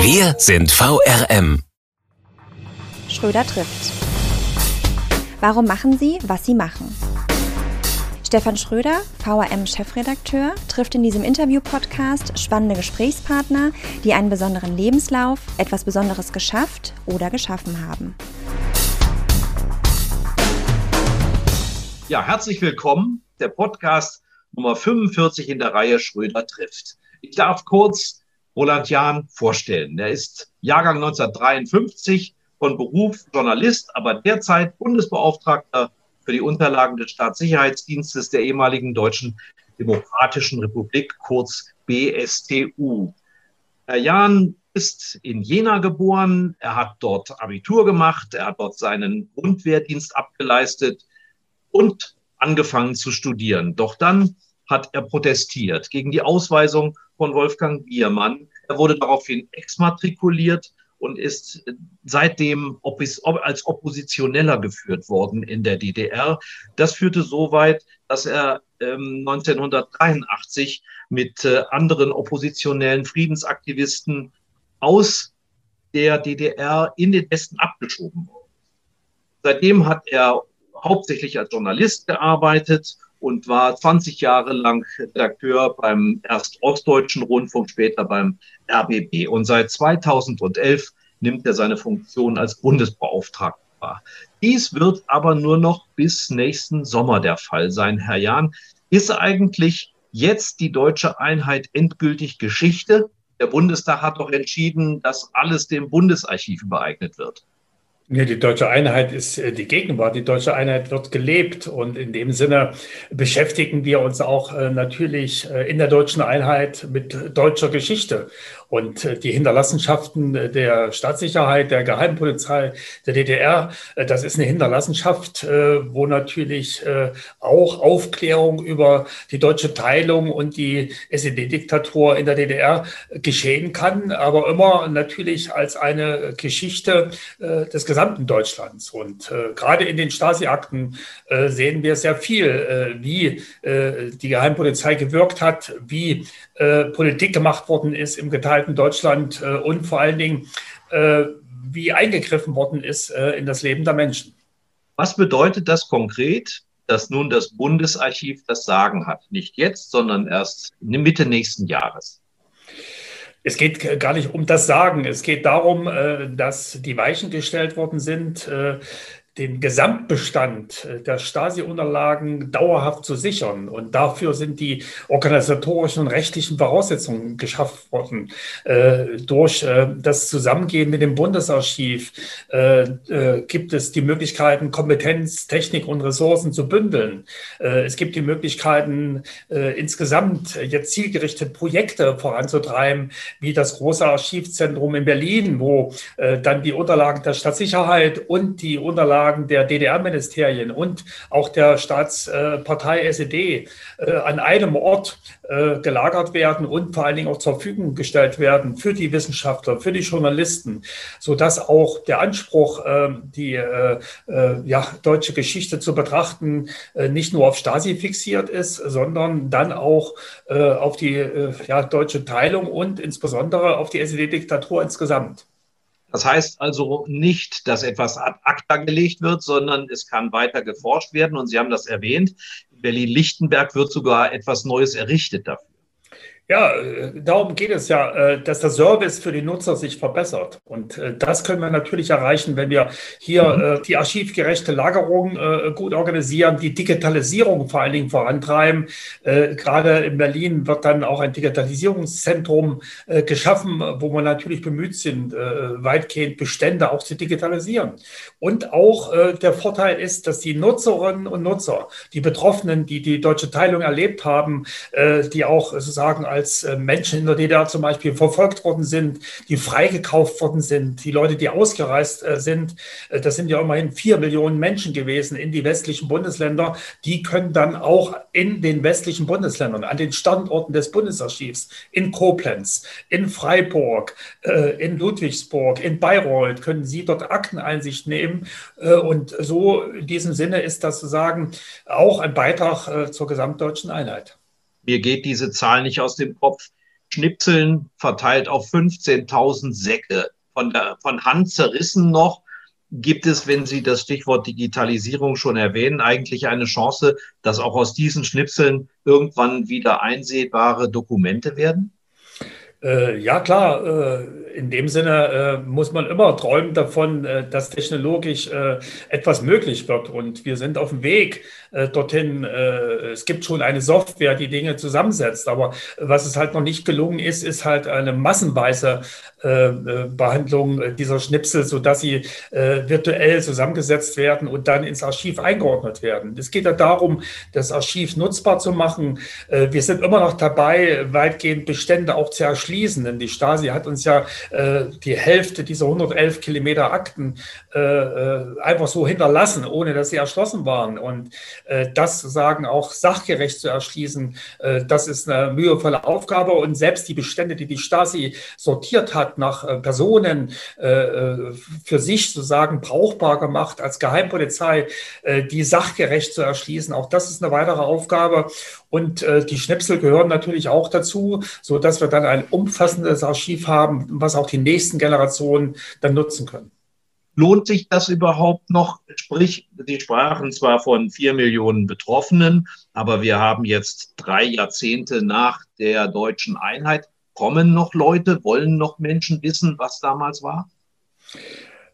Wir sind VRM. Schröder trifft. Warum machen Sie, was Sie machen? Stefan Schröder, VRM-Chefredakteur, trifft in diesem Interview-Podcast spannende Gesprächspartner, die einen besonderen Lebenslauf, etwas Besonderes geschafft oder geschaffen haben. Ja, herzlich willkommen. Der Podcast Nummer 45 in der Reihe Schröder trifft. Ich darf kurz Roland Jahn vorstellen. Er ist Jahrgang 1953, von Beruf Journalist, aber derzeit Bundesbeauftragter für die Unterlagen des Staatssicherheitsdienstes der ehemaligen Deutschen Demokratischen Republik, kurz BSTU. Herr Jahn ist in Jena geboren, er hat dort Abitur gemacht, er hat dort seinen Grundwehrdienst abgeleistet und angefangen zu studieren. Doch dann hat er protestiert gegen die Ausweisung von Wolfgang Biermann. Er wurde daraufhin exmatrikuliert und ist seitdem als Oppositioneller geführt worden in der DDR. Das führte so weit, dass er 1983 ähm, mit äh, anderen oppositionellen Friedensaktivisten aus der DDR in den Westen abgeschoben wurde. Seitdem hat er hauptsächlich als Journalist gearbeitet und war 20 Jahre lang Redakteur beim erst Ostdeutschen Rundfunk, später beim RBB. Und seit 2011 nimmt er seine Funktion als Bundesbeauftragter wahr. Dies wird aber nur noch bis nächsten Sommer der Fall sein, Herr Jahn. Ist eigentlich jetzt die deutsche Einheit endgültig Geschichte? Der Bundestag hat doch entschieden, dass alles dem Bundesarchiv übereignet wird. Nee, die deutsche Einheit ist äh, die Gegenwart. Die deutsche Einheit wird gelebt. Und in dem Sinne beschäftigen wir uns auch äh, natürlich äh, in der deutschen Einheit mit deutscher Geschichte. Und die Hinterlassenschaften der Staatssicherheit, der Geheimpolizei, der DDR, das ist eine Hinterlassenschaft, wo natürlich auch Aufklärung über die deutsche Teilung und die SED-Diktatur in der DDR geschehen kann, aber immer natürlich als eine Geschichte des gesamten Deutschlands. Und gerade in den Stasi-Akten sehen wir sehr viel, wie die Geheimpolizei gewirkt hat, wie Politik gemacht worden ist im geteilten Deutschland äh, und vor allen Dingen, äh, wie eingegriffen worden ist äh, in das Leben der Menschen. Was bedeutet das konkret, dass nun das Bundesarchiv das Sagen hat? Nicht jetzt, sondern erst Mitte nächsten Jahres. Es geht gar nicht um das Sagen. Es geht darum, dass die Weichen gestellt worden sind, den Gesamtbestand äh, der Stasi-Unterlagen dauerhaft zu sichern. Und dafür sind die organisatorischen und rechtlichen Voraussetzungen geschaffen worden. Äh, durch äh, das Zusammengehen mit dem Bundesarchiv äh, äh gibt es die Möglichkeiten, Kompetenz, Technik und Ressourcen zu bündeln. Äh, es gibt die Möglichkeiten, insgesamt jetzt zielgerichtet Projekte voranzutreiben, wie das große Archivzentrum in Berlin, wo dann die Unterlagen der Stadtsicherheit und die Unterlagen Unterlagen der DDR-Ministerien und auch der Staatspartei SED äh, an einem Ort äh, gelagert werden und vor allen Dingen auch zur Verfügung gestellt werden für die Wissenschaftler, für die Journalisten, sodass auch der Anspruch, ähm, die äh, ja, deutsche Geschichte zu betrachten, nicht nur auf Stasi fixiert ist, sondern dann auch auf die ja, deutsche Teilung und insbesondere auf die SED-Diktatur insgesamt. Das heißt also nicht, dass etwas ad acta gelegt wird, sondern es kann weiter geforscht werden. Und Sie haben das erwähnt. In Berlin-Lichtenberg wird sogar etwas Neues errichtet dafür. Ja, äh, darum geht es ja, äh, dass der Service für die Nutzer sich verbessert. Und äh, das können wir natürlich erreichen, wenn wir hier mhm. die archivgerechte Lagerung gut organisieren, die Digitalisierung vor allen Dingen vorantreiben. Gerade in Berlin wird dann auch ein Digitalisierungszentrum geschaffen, wo wir natürlich bemüht sind, weitgehend Bestände auch zu digitalisieren. Und auch der Vorteil ist, dass die Nutzerinnen und Nutzer, die Betroffenen, die die deutsche Teilung erlebt haben, die auch sozusagen als äh, Menschen in der DDR zum Beispiel verfolgt worden sind, die freigekauft worden sind, die Leute, die ausgereist äh, sind, äh, das sind ja immerhin vier Millionen Menschen gewesen in die westlichen Bundesländer, die können dann auch in den westlichen Bundesländern, an den Standorten des Bundesarchivs, in Koblenz, in Freiburg, in Ludwigsburg, in Bayreuth, können sie dort Akteneinsicht nehmen. Und so in diesem Sinne ist das sozusagen auch ein Beitrag zur gesamtdeutschen Einheit. Mir geht diese Zahl nicht aus dem Kopf. Schnipseln verteilt auf 15.000 Säcke, von, der, von Hand zerrissen noch. Gibt es, wenn Sie das Stichwort Digitalisierung schon erwähnen, eigentlich eine Chance, dass auch aus diesen Schnipseln irgendwann wieder einsehbare Dokumente werden? Äh, ja, klar. Äh, in dem Sinne äh, muss man immer träumen davon, äh, dass technologisch äh, etwas möglich wird. Und wir sind auf dem Weg äh, dorthin. es gibt schon eine Software, die Dinge zusammensetzt. Aber was es halt noch nicht gelungen ist, ist halt eine massenweise Behandlung dieser Schnipsel, sodass sie virtuell zusammengesetzt werden und dann ins Archiv eingeordnet werden. Es geht ja darum, das Archiv nutzbar zu machen. wir sind immer noch dabei, weitgehend Bestände auch zu erschließen schließen, denn die Stasi hat uns ja äh, die Hälfte dieser 111 Kilometer Akten äh, äh, einfach so hinterlassen, ohne dass sie erschlossen waren. Und äh, das sozusagen auch sachgerecht zu erschließen, äh, das ist eine mühevolle Aufgabe. Und selbst die Bestände, die die Stasi sortiert hat nach äh, Personen, für sich sozusagen brauchbar gemacht als Geheimpolizei, die sachgerecht zu erschließen, auch das ist eine weitere Aufgabe. Und die Schnipsel gehören natürlich auch dazu, so dass wir dann ein umfassendes Archiv haben, was auch die nächsten Generationen dann nutzen können. Lohnt sich das überhaupt noch? Sprich, Sie sprachen zwar von vier Millionen Betroffenen, aber wir haben jetzt drei Jahrzehnte nach der deutschen Einheit. Kommen noch Leute? Wollen noch Menschen wissen, was damals war?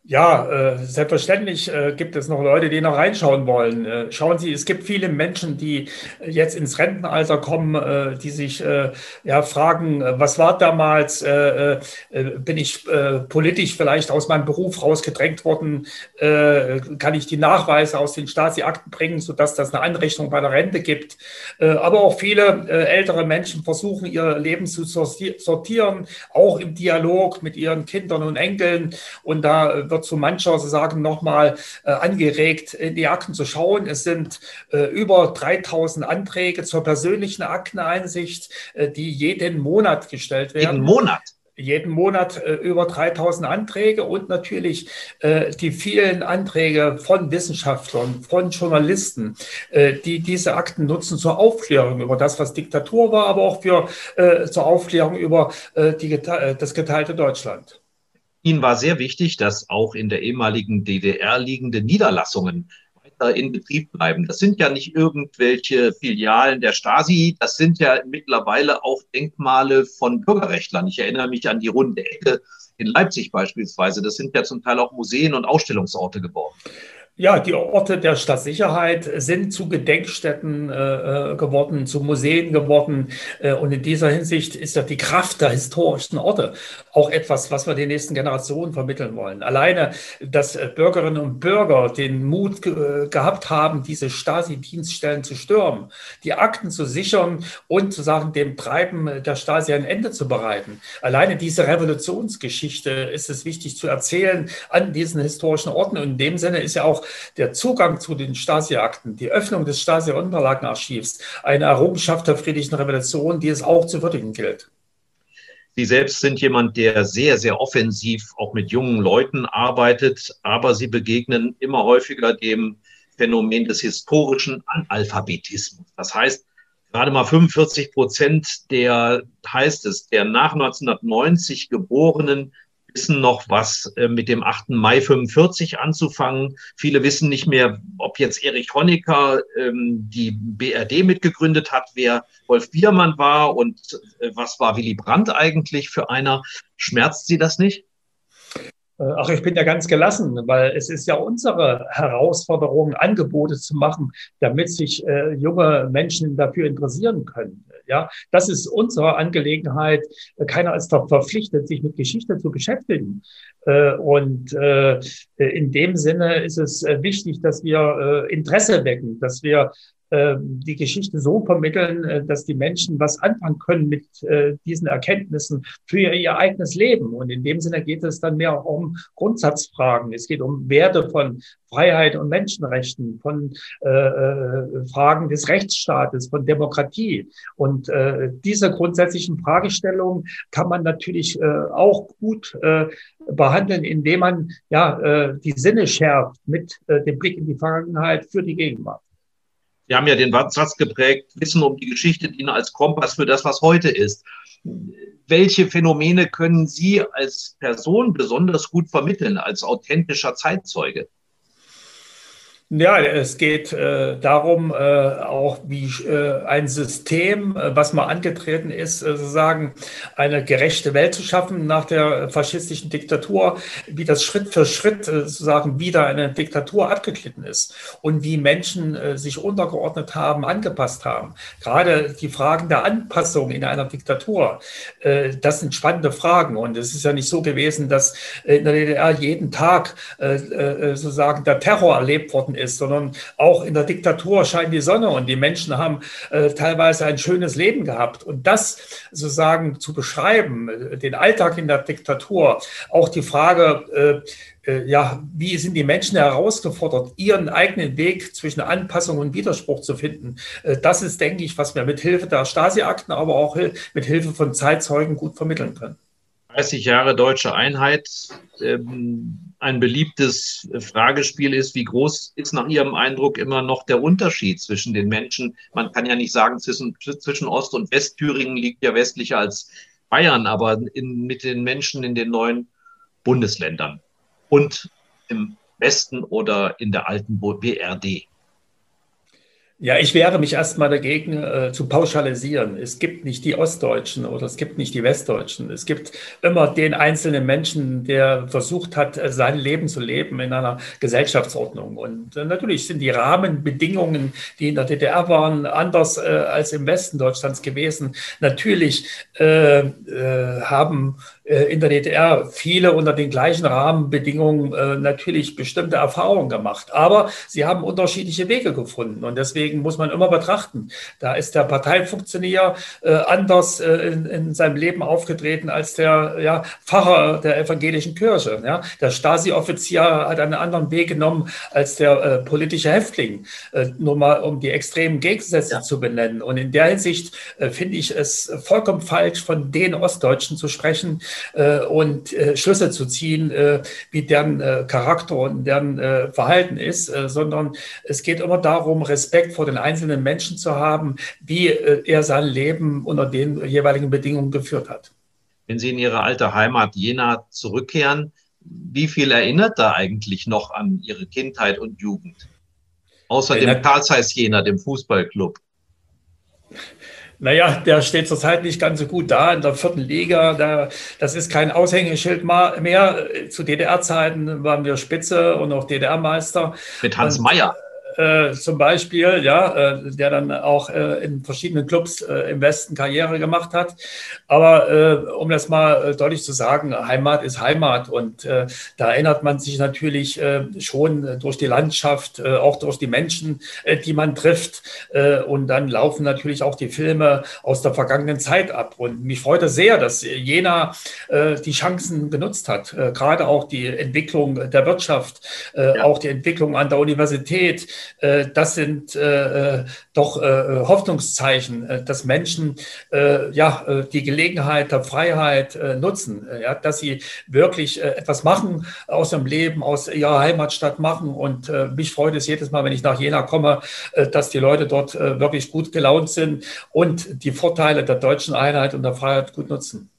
Ja, äh, selbstverständlich äh, gibt es noch Leute, die noch reinschauen wollen. Äh, schauen Sie, es gibt viele Menschen, die jetzt ins Rentenalter kommen, äh, die sich äh, ja fragen, äh, was war damals? bin ich politisch vielleicht aus meinem Beruf rausgedrängt worden? kann ich die Nachweise aus den Stasi-Akten bringen, sodass das eine Anrechnung bei der Rente gibt? aber auch viele ältere Menschen versuchen, ihr Leben zu sortieren, auch im Dialog mit ihren Kindern und Enkeln. Und da wird zu mancher sagen nochmal äh, angeregt, in die Akten zu schauen. Es sind äh, über 3000 Anträge zur persönlichen Akteneinsicht, äh, die jeden Monat gestellt werden. Jeden Monat? jeden Monat äh, über 3000 Anträge und natürlich äh, die vielen Anträge von Wissenschaftlern, von Journalisten, äh, die diese Akten nutzen zur Aufklärung über das, was Diktatur war, aber auch für, äh, zur Aufklärung über äh, die, das geteilte Deutschland. Ihnen war sehr wichtig, dass auch in der ehemaligen DDR liegende Niederlassungen weiter in Betrieb bleiben. Das sind ja nicht irgendwelche Filialen der Stasi, das sind ja mittlerweile auch Denkmale von Bürgerrechtlern. Ich erinnere mich an die runde Ecke in Leipzig beispielsweise. Das sind ja zum Teil auch Museen und Ausstellungsorte geworden. Ja, die Orte der Stadtsicherheit sind zu Gedenkstätten äh, äh, geworden, zu Museen geworden. Äh, und in dieser Hinsicht ist ja die Kraft der historischen Orte auch etwas, was wir den nächsten Generationen vermitteln wollen. Alleine, dass äh, Bürgerinnen und Bürger den Mut ge äh, gehabt haben, diese Stasi-Dienststellen zu stürmen, die Akten zu sichern und zu sagen, dem Treiben der Stasi ein Ende zu bereiten. Alleine diese Revolutionsgeschichte ist es wichtig zu erzählen an diesen historischen Orten. Und in dem Sinne ist ja auch der Zugang zu den Stasi-Akten, die Öffnung des Stasi-Unterlagenarchivs, eine Errungenschaft der friedlichen Revolution, die es auch zu würdigen gilt. Sie selbst sind jemand, der sehr, sehr offensiv auch mit jungen Leuten arbeitet, aber Sie begegnen immer häufiger dem Phänomen des historischen Analphabetismus. Das heißt, gerade mal 45 Prozent der, heißt es, der nach 1990 geborenen wissen noch, was äh, mit dem 8. Mai 45 anzufangen. Viele wissen nicht mehr, ob jetzt Erich Honecker ähm, die BRD mitgegründet hat, wer Wolf Biermann war und äh, was war Willy Brandt eigentlich für einer. Schmerzt Sie das nicht? Äh, ach, ich bin ja ganz gelassen, weil es ist ja unsere Herausforderung, Angebote zu machen, damit sich äh, junge Menschen dafür interessieren können. Ja, das ist unsere Angelegenheit. Keiner ist doch verpflichtet, sich mit Geschichte zu beschäftigen. Äh, und äh, in dem Sinne ist es äh, wichtig, dass wir Interesse wecken, dass wir die Geschichte so vermitteln, äh, dass die Menschen was anfangen können mit äh, diesen Erkenntnissen für ihr eigenes Leben. Und in dem Sinne geht es dann mehr um Grundsatzfragen. Es geht um Werte von Freiheit und Menschenrechten, von äh, Fragen des Rechtsstaates, von Demokratie. Und diese grundsätzlichen Fragestellungen kann man natürlich auch gut behandeln, indem man ja die Sinne schärft mit dem Blick in die Vergangenheit für die Gegenwart. Sie haben ja den Satz geprägt, Wissen um die Geschichte dienen als Kompass für das, was heute ist. Welche Phänomene können Sie als Person besonders gut vermitteln, als authentischer Zeitzeuge? Ja, es geht äh, darum, äh, auch wie äh, ein System, äh, was mal angetreten ist, äh, sozusagen eine gerechte Welt zu schaffen nach der faschistischen Diktatur, wie das Schritt für Schritt äh, sozusagen wieder eine Diktatur abgeglitten ist und wie Menschen sich untergeordnet haben, angepasst haben. Gerade die Fragen der Anpassung in einer Diktatur, das sind spannende Fragen. Und es ist ja nicht so gewesen, dass in der DDR jeden Tag sozusagen der Terror erlebt worden ist ist, sondern auch in der Diktatur scheint die Sonne und die Menschen haben äh, teilweise ein schönes Leben gehabt. Und das sozusagen zu beschreiben, äh, den Alltag in der Diktatur, auch die Frage, äh, äh, ja, wie sind die Menschen herausgefordert, ihren eigenen Weg zwischen Anpassung und Widerspruch zu finden? Äh, das ist, denke ich, was wir mit Hilfe der Stasi-Akten, aber auch mit Hilfe von Zeitzeugen gut vermitteln können. 30 Jahre deutsche Einheit. Ähm, ein beliebtes Fragespiel ist, wie groß ist nach Ihrem Eindruck immer noch der Unterschied zwischen den Menschen? Man kann ja nicht sagen, zwischen, zwischen Ost- und Westthüringen liegt ja westlicher als Bayern, aber in, mit den Menschen in den neuen Bundesländern und im Westen oder in der alten BRD. Ja, ich wehre mich erstmal dagegen äh, zu pauschalisieren. Es gibt nicht die Ostdeutschen oder es gibt nicht die Westdeutschen. Es gibt immer den einzelnen Menschen, der versucht hat, äh, sein Leben zu leben in einer Gesellschaftsordnung. Und äh, natürlich sind die Rahmenbedingungen, die in der DDR waren, anders äh, als im Westen Deutschlands gewesen. Natürlich äh, äh, haben in der DDR viele unter den gleichen Rahmenbedingungen äh, natürlich bestimmte Erfahrungen gemacht. Aber sie haben unterschiedliche Wege gefunden. Und deswegen muss man immer betrachten, da ist der Parteifunktionär äh, anders in, in seinem Leben aufgetreten als der ja, Pfarrer der evangelischen Kirche. Ja. Der Stasi-Offizier hat einen anderen Weg genommen als der äh, politische Häftling. Äh, nur mal, um die extremen Gegensätze ja. zu benennen. Und in der Hinsicht äh, finde ich es vollkommen falsch, von den Ostdeutschen zu sprechen, äh, und äh, Schlüsse zu ziehen, äh, wie deren äh, Charakter und deren äh, Verhalten ist, äh, sondern es geht immer darum, Respekt vor den einzelnen Menschen zu haben, wie äh, er sein Leben unter den jeweiligen Bedingungen geführt hat. Wenn Sie in Ihre alte Heimat Jena zurückkehren, wie viel erinnert da eigentlich noch an Ihre Kindheit und Jugend? Außer dem Karl Zeiss Jena, dem Fußballclub. Naja, der steht zurzeit nicht ganz so gut da in der vierten Liga. Da, das ist kein Aushängeschild mehr. Zu DDR-Zeiten waren wir Spitze und auch DDR-Meister. Mit Hans Meyer äh, zum Beispiel, ja, äh, der dann auch äh, in verschiedenen Clubs äh, im Westen Karriere gemacht hat. Aber äh, um das mal deutlich zu sagen, Heimat ist Heimat und da erinnert man sich natürlich schon durch die Landschaft, auch durch die Menschen, die man trifft. und dann laufen natürlich auch die Filme aus der vergangenen Zeit ab. Und mich freut es sehr, dass Jena die Chancen genutzt hat, gerade auch die Entwicklung der Wirtschaft, ja. auch die Entwicklung an der Universität, das sind äh, äh, doch Hoffnungszeichen, dass Menschen ja die Gelegenheit der Freiheit nutzen, ja, dass sie wirklich etwas machen aus ihrem Leben, aus ihrer Heimatstadt machen. Und mich freut es jedes Mal, wenn ich nach Jena komme, dass die Leute dort wirklich gut gelaunt sind und die Vorteile der deutschen Einheit und der Freiheit gut nutzen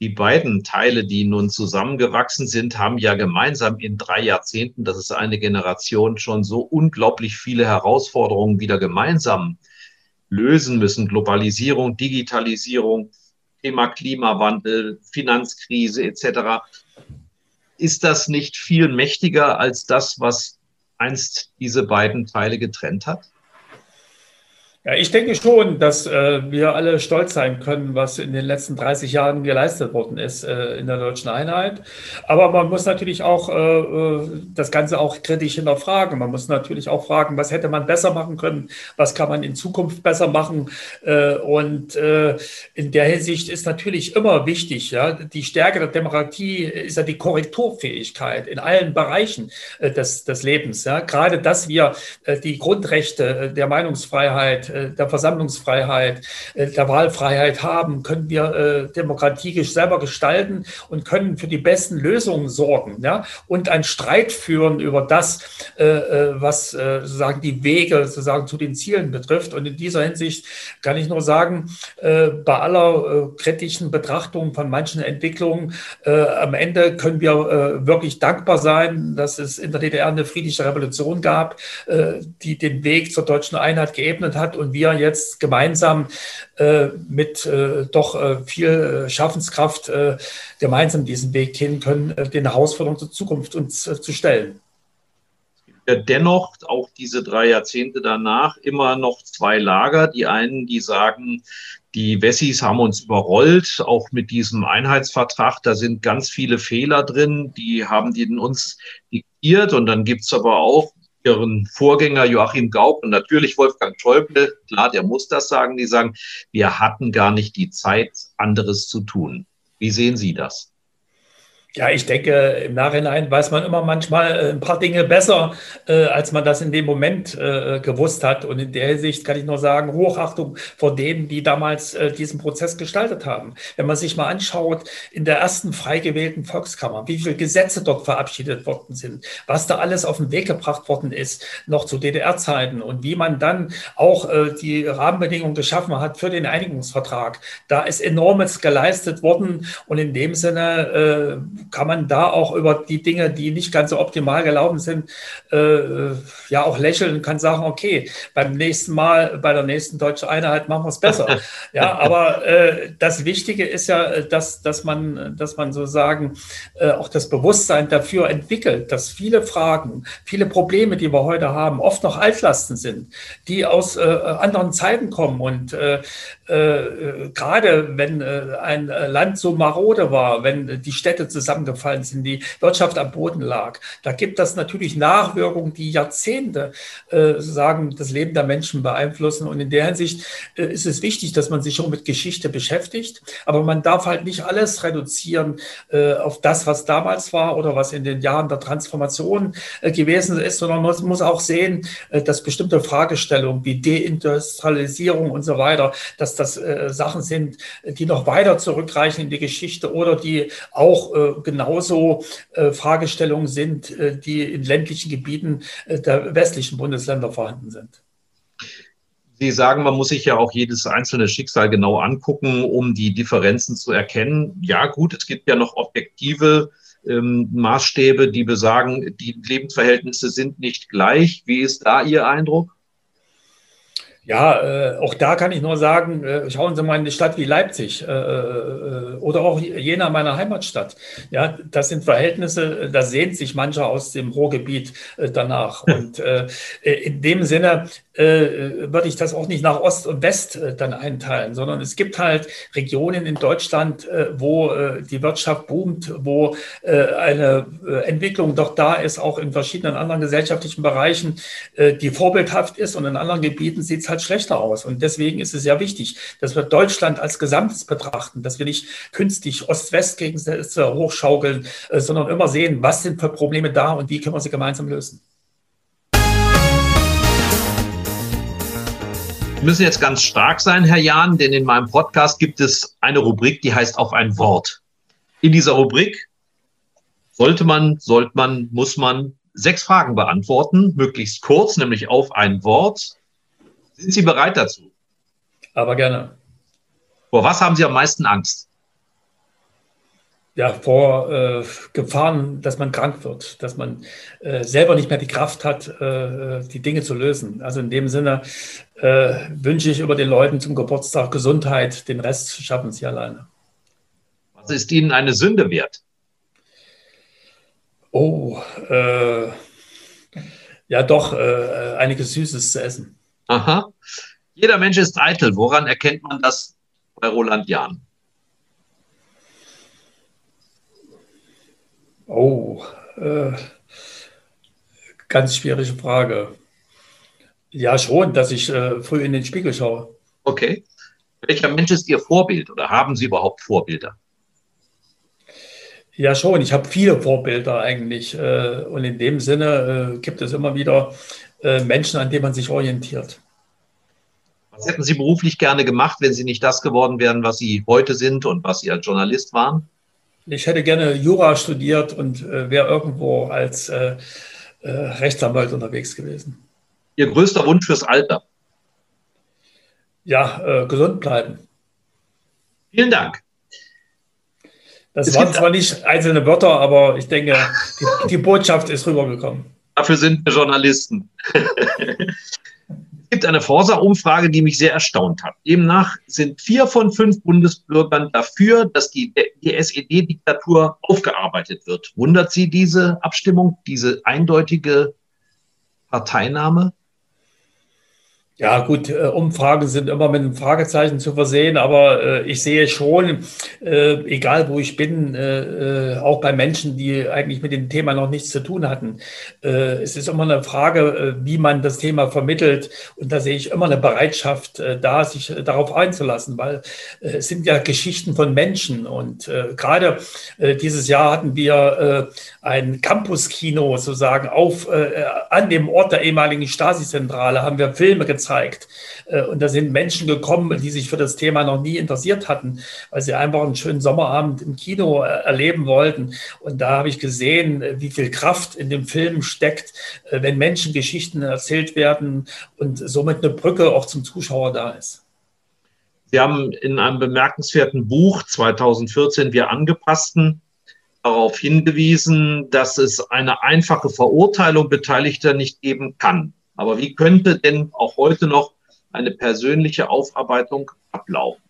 die beiden Teile, die nun zusammengewachsen sind, haben ja gemeinsam in drei Jahrzehnten, das ist eine Generation, schon so unglaublich viele Herausforderungen wieder gemeinsam lösen müssen. Globalisierung, Digitalisierung, Thema Klimawandel, Finanzkrise etc. Ist das nicht viel mächtiger als das, was einst diese beiden Teile getrennt hat? Ja, ich denke schon, dass äh, wir alle stolz sein können, was in den letzten 30 Jahren geleistet worden ist äh, in der deutschen Einheit. Aber man muss natürlich auch äh, äh, das Ganze auch kritisch hinterfragen. Man muss natürlich auch fragen, was hätte man besser machen können, was kann man in Zukunft besser machen. Äh, und äh, in der Hinsicht ist natürlich immer wichtig, ja, die Stärke der Demokratie ist ja die Korrekturfähigkeit in allen Bereichen des, des Lebens. Ja. Gerade, dass wir die Grundrechte der Meinungsfreiheit, der Versammlungsfreiheit, äh, der Wahlfreiheit haben, können wir äh, Demokratie selber gestalten und können für die besten Lösungen sorgen ja? und einen Streit führen über das, was sozusagen die Wege sozusagen zu den Zielen betrifft. Und in dieser Hinsicht kann ich nur sagen, bei aller kritischen Betrachtung von manchen Entwicklungen, am Ende können wir wirklich dankbar sein, dass es in der DDR eine friedliche Revolution gab, die den Weg zur deutschen Einheit geebnet hat und wir jetzt gemeinsam äh, mit äh, doch äh, viel äh, Schaffenskraft äh, gemeinsam diesen Weg gehen können, äh, den Herausforderungen zur Zukunft uns zu stellen. Dennoch, auch diese drei Jahrzehnte danach, immer noch zwei Lager. Die einen, die sagen, die Wessis haben uns überrollt, auch mit diesem Einheitsvertrag. Da sind ganz viele Fehler drin, die haben die uns diktiert. Und dann gibt's aber auch ihren Vorgänger Joachim Gauck und natürlich Wolfgang Schäuble, klar, der muss das sagen, die sagen, wir hatten gar nicht die Zeit, anderes zu tun. Wie sehen Sie das? Ja, ich denke, im Nachhinein weiß man immer manchmal äh, ein paar Dinge besser, äh, als man das in dem Moment äh, gewusst hat. Und in der Hinsicht kann ich nur sagen, Hochachtung vor denen, die damals äh, diesen Prozess gestaltet haben. Wenn man sich mal anschaut, in der ersten frei gewählten Volkskammer, wie viele Gesetze dort verabschiedet worden sind, was da alles auf den Weg gebracht worden ist, noch zu DDR-Zeiten und wie man dann auch äh, die Rahmenbedingungen geschaffen hat für den Einigungsvertrag. Da ist enormes geleistet worden und in dem Sinne äh, kann man da auch über die Dinge, die nicht ganz so optimal gelaufen sind, äh, ja auch lächeln und kann sagen, okay, beim nächsten Mal, bei der nächsten deutschen Einheit machen wir es besser. ja, aber äh, das Wichtige ist ja, dass, dass man, dass man sozusagen äh, auch das Bewusstsein dafür entwickelt, dass viele Fragen, viele Probleme, die wir heute haben, oft noch Altlasten sind, die aus äh, anderen Zeiten kommen und äh, äh, gerade wenn äh, ein Land so marode war, wenn die Städte zusammengefallen sind, die Wirtschaft am Boden lag, da gibt das natürlich Nachwirkungen, die Jahrzehnte äh, sagen, das Leben der Menschen beeinflussen. Und in der Hinsicht äh, ist es wichtig, dass man sich schon mit Geschichte beschäftigt. Aber man darf halt nicht alles reduzieren äh, auf das, was damals war oder was in den Jahren der Transformation äh, gewesen ist, sondern man muss auch sehen, dass bestimmte Fragestellungen wie Deindustrialisierung und so weiter, dass das äh, Sachen sind, die noch weiter zurückreichen in die Geschichte oder die auch äh, genauso äh, Fragestellungen sind, äh, die in ländlichen Gebieten äh, der westlichen Bundesländer vorhanden sind. Sie sagen, man muss sich ja auch jedes einzelne Schicksal genau angucken, um die Differenzen zu erkennen. Ja, gut, es gibt ja noch objektive ähm, Maßstäbe, die besagen, die Lebensverhältnisse sind nicht gleich. Wie ist da Ihr Eindruck? Ja, äh, auch da kann ich nur sagen, äh, schauen Sie mal in eine Stadt wie Leipzig äh, äh, oder auch Jena, meiner Heimatstadt. Ja, das sind Verhältnisse, da sehnt sich mancher aus dem Ruhrgebiet äh, danach. Und äh, in dem Sinne äh, würde ich das auch nicht nach Ost und West äh, dann einteilen, sondern es gibt halt Regionen in Deutschland, äh, wo äh, die Wirtschaft boomt, wo äh, eine äh, Entwicklung doch da ist, auch in verschiedenen anderen gesellschaftlichen Bereichen, die vorbildhaft ist und in anderen Gebieten sieht es halt schlechter aus. Und deswegen ist es sehr wichtig, dass wir Deutschland als Gesamtes betrachten, dass wir nicht künstlich Ost-West-Gegensätze hochschaukeln, sondern immer sehen, was sind für Probleme da und wie können wir sie gemeinsam lösen. Müssen jetzt ganz stark sein, Herr Jahn, denn in meinem Podcast gibt es eine Rubrik, die heißt auf ein Wort. In dieser Rubrik sollte man, sollte man, muss man sechs Fragen beantworten, möglichst kurz, nämlich auf ein Wort. Sind Sie bereit dazu? Aber gerne. Vor was haben Sie am meisten Angst? Ja, vor äh, Gefahren, dass man krank wird, dass man äh, selber nicht mehr die Kraft hat, äh, die Dinge zu lösen. Also in dem Sinne äh, wünsche ich über den Leuten zum Geburtstag Gesundheit, den Rest schaffen sie alleine. Was ist Ihnen eine Sünde wert? Oh, äh, ja doch, äh, einiges Süßes zu essen. Aha. Jeder Mensch ist eitel. Woran erkennt man das bei Roland Jahn? Oh, äh, ganz schwierige Frage. Ja, schon, dass ich äh, früh in den Spiegel schaue. Okay. Welcher Mensch ist Ihr Vorbild oder haben Sie überhaupt Vorbilder? Ja, schon. Ich habe viele Vorbilder eigentlich. Äh, und in dem Sinne äh, gibt es immer wieder äh, Menschen, an denen man sich orientiert. Was hätten Sie beruflich gerne gemacht, wenn Sie nicht das geworden wären, was Sie heute sind und was Sie als Journalist waren? Ich hätte gerne Jura studiert und wäre irgendwo als Rechtsanwalt unterwegs gewesen. Ihr größter Wunsch fürs Alter? Ja, gesund bleiben. Vielen Dank. Das es waren zwar nicht einzelne Wörter, aber ich denke, die, die Botschaft ist rübergekommen. Dafür sind wir Journalisten. es gibt eine Forsa-Umfrage, die mich sehr erstaunt hat. Demnach sind vier von fünf Bundesbürgern dafür, dass die, die SED-Diktatur aufgearbeitet wird. Wundert Sie diese Abstimmung, diese eindeutige Parteinahme? Ja, gut, äh, Umfragen sind immer mit einem Fragezeichen zu versehen, aber äh, ich sehe schon, äh, egal wo ich bin, äh, äh, auch bei Menschen, die eigentlich mit dem Thema noch nichts zu tun hatten, äh, es ist immer eine Frage, wie man das Thema vermittelt. Und da sehe ich immer eine Bereitschaft da, sich darauf einzulassen, weil es sind ja Geschichten von Menschen. Und gerade dieses Jahr hatten wir ein Campus-Kino sozusagen auf, an dem Ort der ehemaligen Stasi-Zentrale, haben wir Filme gezeigt gezeigt. Äh, und da sind Menschen gekommen, die sich für das Thema noch nie interessiert hatten, weil sie einfach einen schönen Sommerabend im Kino äh, erleben wollten. Und da habe ich gesehen, äh, wie viel Kraft in dem Film steckt, wenn Menschen Geschichten erzählt werden und somit eine Brücke auch zum Zuschauer da ist. Sie haben in einem bemerkenswerten Buch 2014 Wir angepassten darauf hingewiesen, dass es eine einfache Verurteilung Beteiligter nicht geben kann. Aber wie könnte denn auch heute noch eine persönliche Aufarbeitung ablaufen?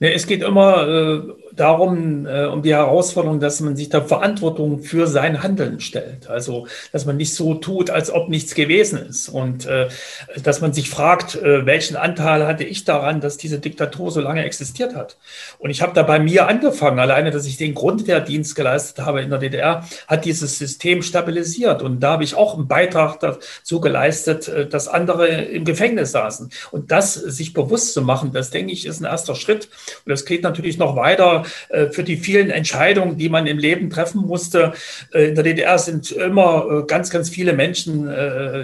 Es geht immer äh, darum, äh, um die Herausforderung, dass man sich der Verantwortung für sein Handeln stellt. Also, dass man nicht so tut, als ob nichts gewesen ist. Und äh, dass man sich fragt, äh, welchen Anteil hatte ich daran, dass diese Diktatur so lange existiert hat. Und ich habe da bei mir angefangen, alleine, dass ich den Grundwehrdienst geleistet habe in der DDR, hat dieses System stabilisiert. Und da habe ich auch einen Beitrag dazu geleistet, äh, dass andere im Gefängnis saßen. Und das sich bewusst zu machen, das denke ich, ist ein erster Schritt. Und das geht natürlich noch weiter für die vielen Entscheidungen, die man im Leben treffen musste. Äh, in der DDR sind immer äh, ganz, ganz viele Menschen,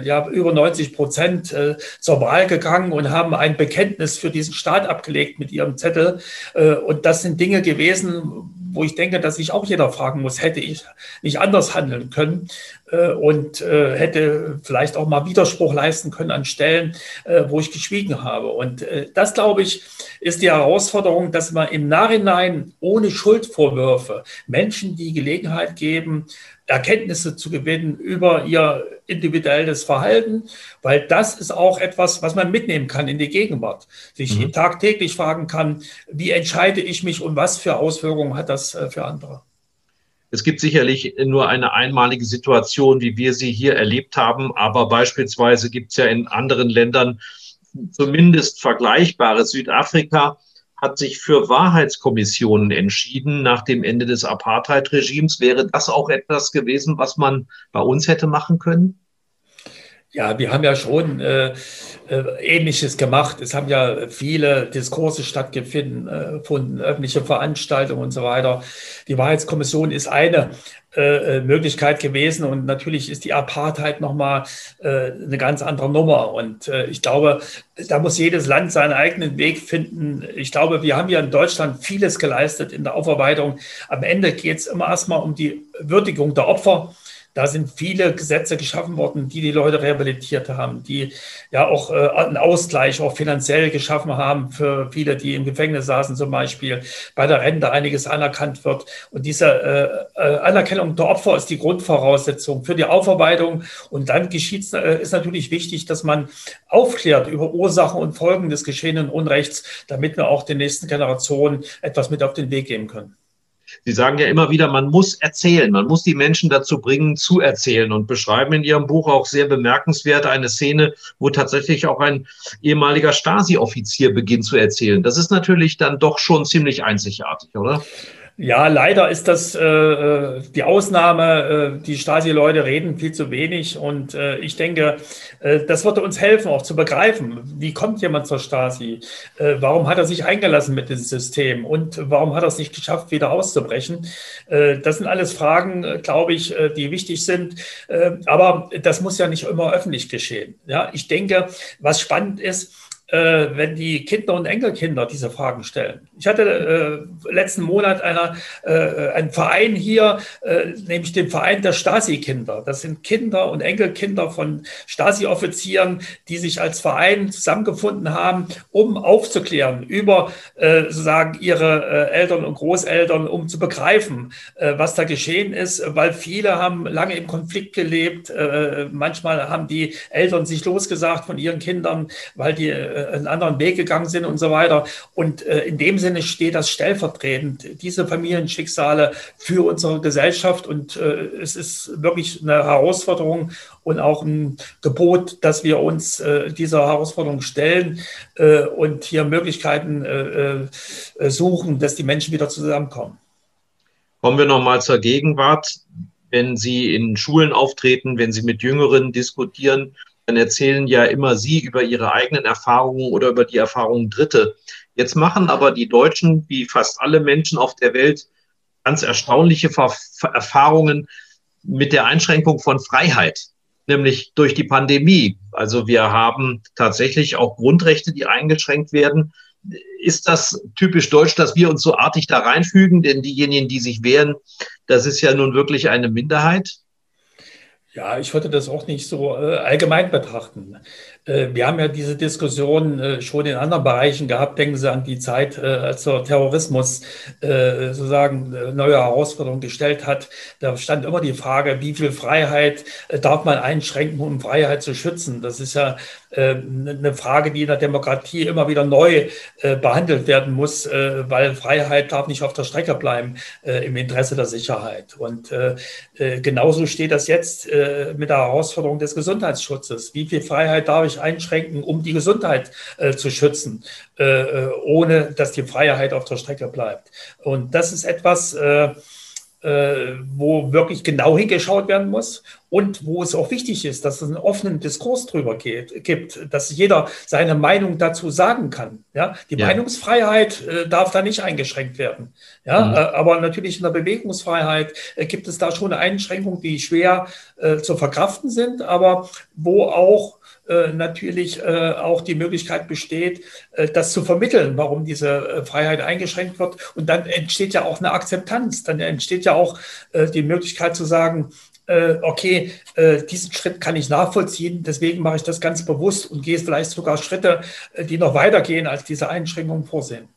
ja, über 90 Prozent zur Wahl gegangen und haben ein Bekenntnis für diesen Staat abgelegt mit ihrem Zettel. Und das sind Dinge gewesen, wo ich denke, dass sich auch jeder fragen muss, hätte ich nicht anders handeln können äh, und äh, hätte vielleicht auch mal Widerspruch leisten können an Stellen, äh, wo ich geschwiegen habe. Und äh, das, glaube ich, ist die Herausforderung, dass man im Nachhinein ohne Schuldvorwürfe Menschen die Gelegenheit geben, Erkenntnisse zu gewinnen über ihr individuelles Verhalten, weil das ist auch etwas, was man mitnehmen kann in die Gegenwart. Sich mhm. tagtäglich fragen kann, wie entscheide ich mich und was für Auswirkungen hat das äh, für andere? Es gibt sicherlich nur eine einmalige Situation, wie wir sie hier erlebt haben, aber beispielsweise gibt es ja in anderen Ländern zumindest vergleichbare Südafrika hat sich für Wahrheitskommissionen entschieden nach dem Ende des Apartheid-Regimes. Wäre das auch etwas gewesen, was man bei uns hätte machen können? Ja, wir haben ja schon äh, äh, Ähnliches gemacht. Es haben ja viele Diskurse stattgefunden, äh, öffentliche Veranstaltungen und so weiter. Die Wahrheitskommission ist eine äh, äh, Möglichkeit gewesen und natürlich ist die Apartheid nochmal äh, eine ganz andere Nummer. Und äh, ich glaube, da muss jedes Land seinen eigenen Weg finden. Ich glaube, wir haben ja in Deutschland vieles geleistet in der Aufarbeitung. Am Ende geht es immer erstmal um die Würdigung der Opfer da sind viele Gesetze geschaffen worden, die die Leute rehabilitiert haben, die ja auch äh, einen Ausgleich auch finanziell geschaffen haben für viele, die im Gefängnis saßen zum Beispiel, bei der Rente einiges anerkannt wird. Und diese äh, äh Anerkennung der Opfer ist die Grundvoraussetzung für die Aufarbeitung. Und dann geschieht äh, ist natürlich wichtig, dass man aufklärt über Ursachen und Folgen des geschehenen Unrechts, damit wir auch den nächsten Generationen etwas mit auf den Weg geben können. Sie sagen ja immer wieder, man muss erzählen, man muss die Menschen dazu bringen, zu erzählen und beschreiben in Ihrem Buch auch sehr bemerkenswert eine Szene, wo tatsächlich auch ein ehemaliger Stasi-Offizier beginnt zu erzählen. Das ist natürlich dann doch schon ziemlich einzigartig, oder? Ja, leider ist das äh, äh, die Ausnahme. Äh, die Stasi-Leute reden viel zu wenig und äh, ich denke, äh, das würde uns helfen, auch zu begreifen, wie kommt jemand zur Stasi? Äh, warum hat er sich eingelassen mit diesem System und warum hat er es nicht geschafft, wieder auszubrechen? Äh, das sind alles Fragen, äh, glaube ich, äh, die wichtig sind. Äh, aber das muss ja nicht immer öffentlich geschehen. Ja, ich denke, was spannend ist, äh, wenn die Kinder und Enkelkinder diese Fragen stellen. Ich hatte äh, letzten Monat einer, äh, einen Verein hier, äh, nämlich den Verein der Stasi-Kinder. Das sind Kinder und Enkelkinder von Stasi-Offizieren, die sich als Verein zusammengefunden haben, um aufzuklären über äh, sozusagen ihre äh, Eltern und Großeltern, um zu begreifen, äh, was da geschehen ist, weil viele haben lange im Konflikt gelebt. Äh, manchmal haben die Eltern sich losgesagt von ihren Kindern, weil die äh, einen anderen Weg gegangen sind und so weiter. Und äh, in dem Sinne steht das stellvertretend, diese Familienschicksale für unsere Gesellschaft. Und äh, es ist wirklich eine Herausforderung und auch ein Gebot, dass wir uns äh, dieser Herausforderung stellen äh, und hier Möglichkeiten äh, äh, suchen, dass die Menschen wieder zusammenkommen. Kommen wir nochmal zur Gegenwart. Wenn Sie in Schulen auftreten, wenn Sie mit Jüngeren diskutieren, dann erzählen ja immer Sie über Ihre eigenen Erfahrungen oder über die Erfahrungen Dritte. Jetzt machen aber die Deutschen, wie fast alle Menschen auf der Welt, ganz erstaunliche Erfahrungen mit der Einschränkung von Freiheit, nämlich durch die Pandemie. Also wir haben tatsächlich auch Grundrechte, die eingeschränkt werden. Ist das typisch deutsch, dass wir uns so artig da reinfügen? Denn diejenigen, die sich wehren, das ist ja nun wirklich eine Minderheit. Ja, ich würde das auch nicht so äh, allgemein betrachten. Äh, wir haben ja diese Diskussion äh, schon in anderen Bereichen gehabt. Denken Sie an die Zeit, äh, als der Terrorismus sozusagen neue Herausforderungen gestellt hat. Da stand immer die Frage, wie viel Freiheit darf man einschränken, um Freiheit zu schützen? Das ist ja eine Frage, die in der Demokratie immer wieder neu behandelt werden muss, weil Freiheit darf nicht auf der Strecke bleiben im Interesse der Sicherheit. Und genauso steht das jetzt mit der Herausforderung des Gesundheitsschutzes. Wie viel Freiheit darf ich sich einschränken, um die Gesundheit äh, zu schützen, äh, äh, ohne dass die Freiheit auf der Strecke bleibt. Und das ist etwas, äh, äh, wo wirklich genau hingeschaut werden muss und wo es auch wichtig ist, dass es einen offenen Diskurs drüber geht, gibt, dass jeder seine Meinung dazu sagen kann. Ja, die ja. Meinungsfreiheit äh, darf da nicht eingeschränkt werden. Ja, mhm. äh, aber natürlich in der Bewegungsfreiheit äh, gibt es da schon Einschränkungen, die schwer äh, zu verkraften sind, aber wo auch äh, natürlich äh, auch die Möglichkeit besteht, äh, das zu vermitteln, warum diese Freiheit eingeschränkt wird. Und dann entsteht ja auch eine Akzeptanz, dann entsteht ja auch die Möglichkeit zu sagen, okay, diesen Schritt kann ich nachvollziehen, deswegen mache ich das ganz bewusst und gehe vielleicht sogar Schritte, die noch weitergehen, als diese Einschränkungen vorsehen.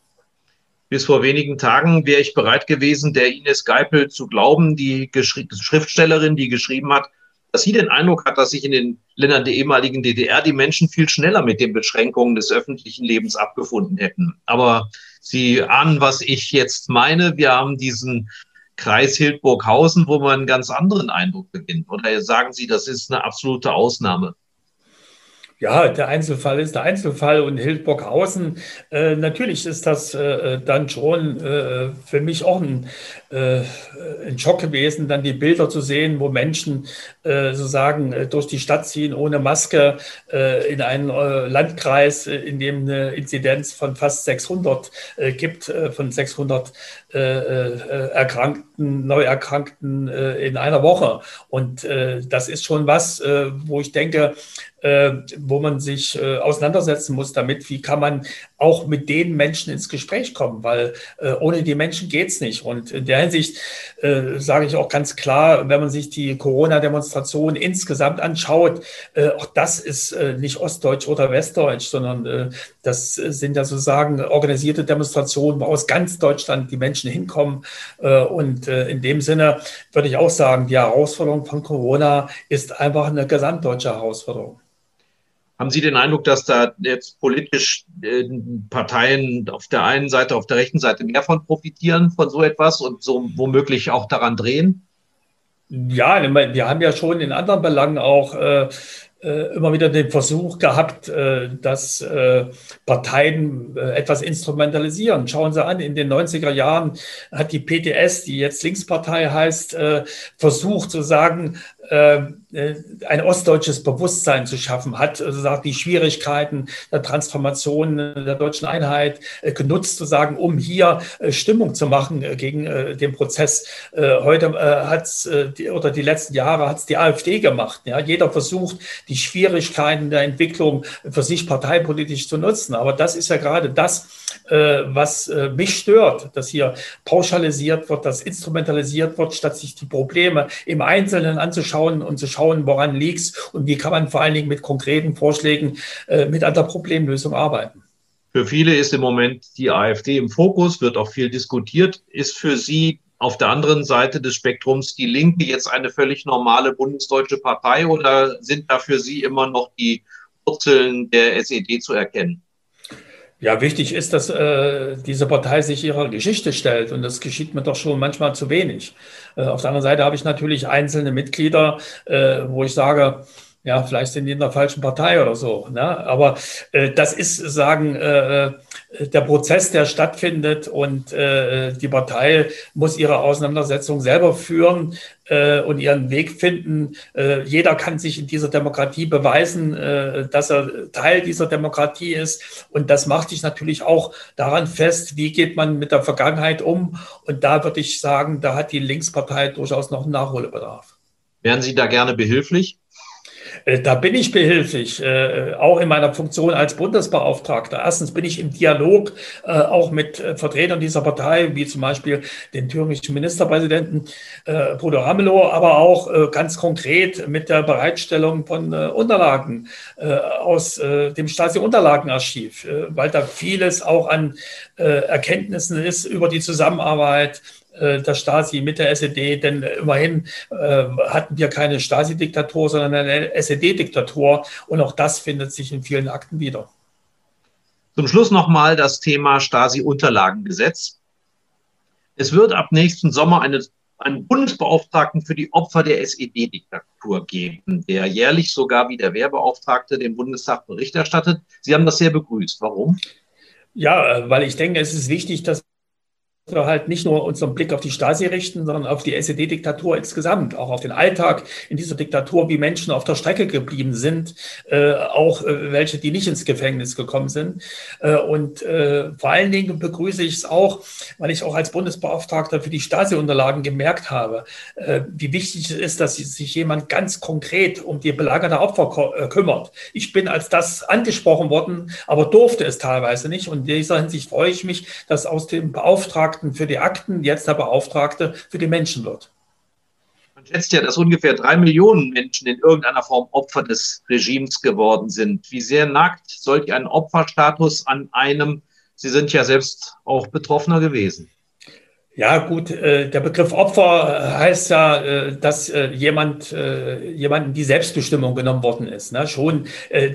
Bis vor wenigen Tagen wäre ich bereit gewesen, der Ines Geipel zu glauben, die Schriftstellerin, die geschrieben hat, dass sie den Eindruck hat, dass sich in den Ländern der ehemaligen DDR die Menschen viel schneller mit den Beschränkungen des öffentlichen Lebens abgefunden hätten. Aber Sie ahnen, was ich jetzt meine. Wir haben diesen Kreis Hildburghausen, wo man einen ganz anderen Eindruck gewinnt. Oder sagen Sie, das ist eine absolute Ausnahme? Ja, der Einzelfall ist der Einzelfall und Hildburghausen, äh, natürlich ist das äh, dann schon äh, für mich auch ein, äh, ein Schock gewesen, dann die Bilder zu sehen, wo Menschen äh, sozusagen äh, durch die Stadt ziehen ohne Maske in einen Landkreis, in dem eine Inzidenz von fast 600 äh, gibt, von 600 äh, äh, Erkrankten, Neuerkrankten äh, in einer Woche. Und äh, das ist schon was, äh, wo ich denke, äh, wo man sich äh, auseinandersetzen muss damit, wie kann man auch mit den Menschen ins Gespräch kommen, weil äh, ohne die Menschen geht's nicht. Und in der Hinsicht äh, sage ich auch ganz klar, wenn man sich die Corona-Demonstration insgesamt anschaut, äh, auch das ist äh, nicht Ostdeutsch oder Westdeutsch, sondern äh, das sind ja sozusagen organisierte Demonstrationen, wo aus ganz Deutschland die Menschen hinkommen. Äh, und äh, in dem Sinne würde ich auch sagen, die Herausforderung von Corona ist einfach eine gesamtdeutsche Herausforderung. Haben Sie den Eindruck, dass da jetzt politisch äh, Parteien auf der einen Seite, auf der rechten Seite mehr von profitieren, von so etwas und so womöglich auch daran drehen? Ja, wir haben ja schon in anderen Belangen auch äh, äh, immer wieder den Versuch gehabt, dass Parteien etwas instrumentalisieren. Schauen Sie an, in den 90er Jahren hat die PTS, die jetzt Linkspartei heißt, versucht zu sagen, ein ostdeutsches Bewusstsein zu schaffen, hat also die Schwierigkeiten der Transformation der deutschen Einheit äh, genutzt, zu sagen, um hier äh, Stimmung zu machen gegen den Prozess. Heute hat es, oder die letzten Jahre hat es die AfD gemacht. Ja, jeder versucht, die Schwierigkeiten der Entwicklung für sich parteipolitisch zu nutzen. Aber das ist ja gerade das, was mich stört, dass hier pauschalisiert wird, dass instrumentalisiert wird, statt sich die Probleme im Einzelnen anzuschauen anschauen und zu schauen, woran liegt es und wie kann man vor allen Dingen mit konkreten Vorschlägen äh, mit an der Problemlösung arbeiten. Für viele ist im Moment die AfD im Fokus, wird auch viel diskutiert. Ist für Sie auf der anderen Seite des Spektrums die Linke jetzt eine völlig normale bundesdeutsche Partei oder sind da für Sie immer noch die Wurzeln der SED zu erkennen? Ja, wichtig ist, dass äh, diese Partei sich ihrer Geschichte stellt und das geschieht mir doch schon manchmal zu wenig. Äh, auf der anderen Seite habe ich natürlich einzelne Mitglieder, äh, wo ich sage, ja, vielleicht sind die in der falschen Partei oder so. Ne? Aber äh, das ist, sagen, äh, äh, der Prozess, der stattfindet und äh, die Partei muss ihre Auseinandersetzung selber führen äh, und ihren Weg finden. Äh, jeder kann sich in dieser Demokratie beweisen, dass er Teil dieser Demokratie ist. Und das macht sich natürlich auch daran fest, wie geht man mit der Vergangenheit um. Und da würde ich sagen, da hat die Linkspartei durchaus noch einen Nachholbedarf. Wären Sie da gerne behilflich? Äh, da bin ich behilflich, äh, auch in meiner Funktion als Bundesbeauftragter. Erstens bin ich im Dialog äh, auch mit Vertretern dieser Partei, wie zum Beispiel den thüringischen Ministerpräsidenten Bruder Ramelow, aber auch ganz konkret mit der Bereitstellung von Unterlagen aus dem Stasi-Unterlagenarchiv, weil da vieles auch an Erkenntnissen ist über die Zusammenarbeit der Stasi mit der SED, denn immerhin äh, hatten wir keine Stasi-Diktatur, sondern eine SED-Diktatur und auch das findet sich in vielen Akten wieder. Zum Schluss nochmal das Thema Stasi-Unterlagengesetz. Es wird ab nächsten Sommer eine, einen Bundesbeauftragten für die Opfer der SED-Diktatur geben, der jährlich sogar wie der Wehrbeauftragte dem Bundestag Bericht erstattet. Sie haben das sehr begrüßt. Warum? Ja, äh, weil ich denke, es ist wichtig, dass wir halt nicht nur unseren Blick auf die Stasi richten, sondern auf die SED-Diktatur insgesamt, auch auf den Alltag in dieser Diktatur, wie Menschen auf der Strecke geblieben sind, äh, auch äh, welche, die nicht ins Gefängnis gekommen sind. Äh, und äh, vor allen Dingen begrüße ich es auch, weil ich auch als Bundesbeauftragter für die Stasi-Unterlagen gemerkt habe, äh, wie wichtig es ist, dass sich jemand ganz konkret um die Belage der Opfer äh, kümmert. Ich bin als das angesprochen worden, aber durfte es teilweise nicht. Und in dieser Hinsicht freue ich mich, dass aus dem Beauftragten Beauftragten für die Akten jetzt der Beauftragte für die Menschen wird. Man schätzt ja, dass ungefähr drei Millionen Menschen in irgendeiner Form Opfer des Regimes geworden sind. Wie sehr nagt solch ein Opferstatus an einem? Sie sind ja selbst auch Betroffener gewesen. Ja, gut, äh, der Begriff Opfer äh, heißt ja, äh, dass jemand, jemanden die Selbstbestimmung genommen worden ist. Ne? Schon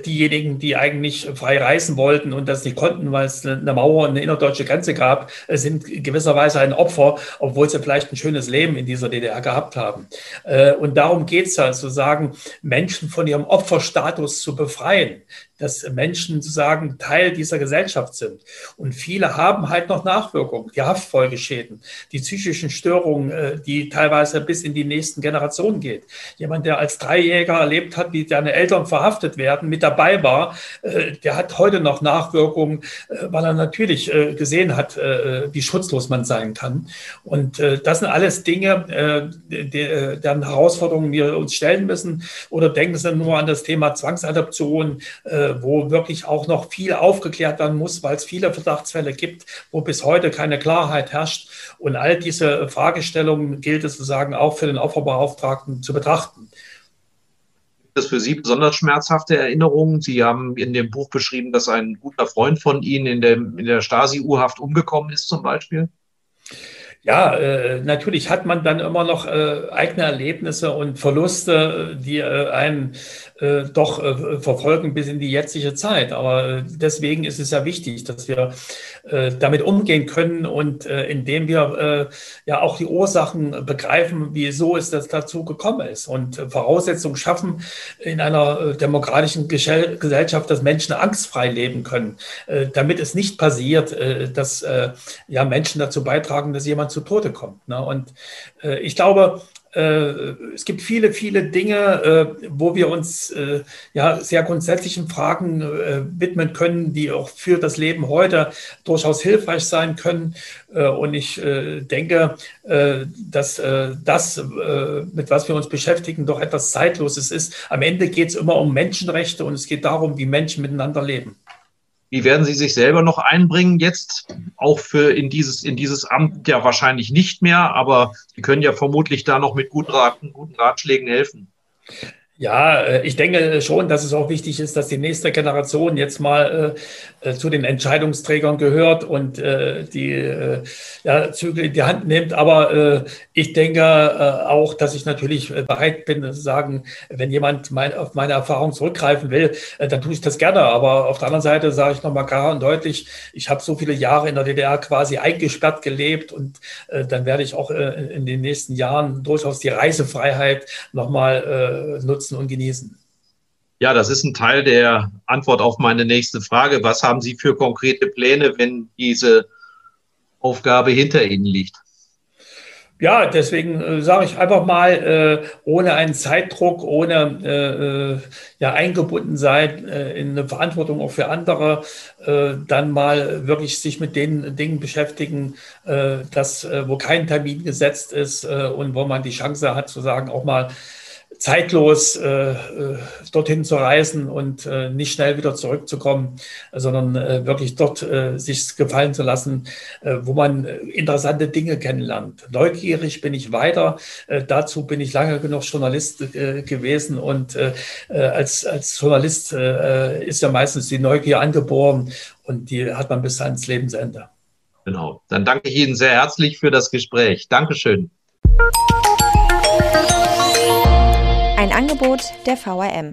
diejenigen, die eigentlich frei reisen wollten und das nicht konnten, weil es eine Mauer und eine innerdeutsche Grenze gab, sind gewisserweise ein Opfer, obwohl sie vielleicht ein schönes Leben in dieser DDR gehabt haben. Und darum geht es ja, zu sagen, Menschen von ihrem Opferstatus zu befreien dass Menschen sozusagen Teil dieser Gesellschaft sind. Und viele haben halt noch Nachwirkungen, die Haftfolgeschäden, die psychischen Störungen, äh, die teilweise bis in die nächsten Generationen geht. Jemand, der als Dreijäger erlebt hat, wie seine Eltern verhaftet werden, mit dabei war, äh, der hat heute noch Nachwirkungen, äh, weil er natürlich gesehen hat, wie schutzlos man sein kann. Und das sind alles Dinge, deren Herausforderungen wir uns stellen müssen. Oder denken Sie nur an das Thema Zwangsadoption, wo wirklich auch noch viel aufgeklärt werden muss, weil es viele Verdachtsfälle gibt, wo bis heute keine Klarheit herrscht. Und all diese Fragestellungen gilt es sozusagen auch für den Opferbeauftragten zu betrachten. Gibt es für Sie besonders schmerzhafte Erinnerungen? Sie haben in dem Buch beschrieben, dass ein guter Freund von Ihnen in der, in der Stasi-U-Haft umgekommen ist zum Beispiel. Ja, äh, natürlich hat man dann immer noch äh, eigene Erlebnisse und Verluste, die äh, einen äh, doch äh, verfolgen bis in die jetzige Zeit. Aber äh, deswegen ist es ja wichtig, dass wir damit umgehen können und indem wir ja auch die Ursachen begreifen, wieso es das dazu gekommen ist und Voraussetzungen schaffen in einer demokratischen Gesellschaft, dass Menschen angstfrei leben können, damit es nicht passiert, dass ja Menschen dazu beitragen, dass jemand zu Tode kommt. Ne? Und ich glaube, äh, es gibt viele, viele Dinge, äh, wo wir uns äh, ja sehr grundsätzlichen Fragen widmen können, die auch für das Leben heute durchaus hilfreich sein können. Und ich denke, dass das, mit was wir uns beschäftigen, doch etwas Zeitloses ist. Am Ende geht es immer um Menschenrechte und es geht darum, wie Menschen miteinander leben. Wie werden Sie sich selber noch einbringen jetzt? Auch für in dieses, in dieses Amt ja wahrscheinlich nicht mehr, aber Sie können ja vermutlich da noch mit guten, Rat, guten Ratschlägen helfen. Ja, äh, ich denke schon, dass es auch wichtig ist, dass die nächste Generation jetzt mal äh, äh, zu den Entscheidungsträgern gehört und die äh, ja, Zügel in die Hand nimmt. Aber ich denke auch, dass ich natürlich bereit bin zu sagen, wenn jemand auf meine Erfahrung zurückgreifen will, dann tue ich das gerne. Aber auf der anderen Seite sage ich nochmal klar und deutlich, ich habe so viele Jahre in der DDR quasi eingesperrt gelebt und dann werde ich auch in den nächsten Jahren durchaus die Reisefreiheit nochmal nutzen nutzen und genießen? Ja, das ist ein Teil der Antwort auf meine nächste Frage. Was haben Sie für konkrete Pläne, wenn diese Aufgabe hinter Ihnen liegt? Ja, deswegen äh, sage ich einfach mal, äh, ohne einen Zeitdruck, ohne äh, äh ja eingebunden sein äh, in eine Verantwortung auch für andere, äh, dann mal wirklich sich mit den Dingen beschäftigen, dass, wo kein Termin gesetzt ist und wo man die Chance hat zu sagen, auch mal zeitlos äh, äh, dorthin zu reisen und äh, nicht schnell wieder zurückzukommen, sondern äh, wirklich dort äh, sich gefallen zu lassen, äh, wo man äh, interessante Dinge kennenlernt. Neugierig bin ich weiter. Dazu bin ich lange genug Journalist gewesen und als, als Journalist ist ja meistens die Neugier angeboren und die hat man bis ans Lebensende. Genau. Dann danke ich Ihnen sehr herzlich für das Gespräch. Dankeschön. Angebot der VRM.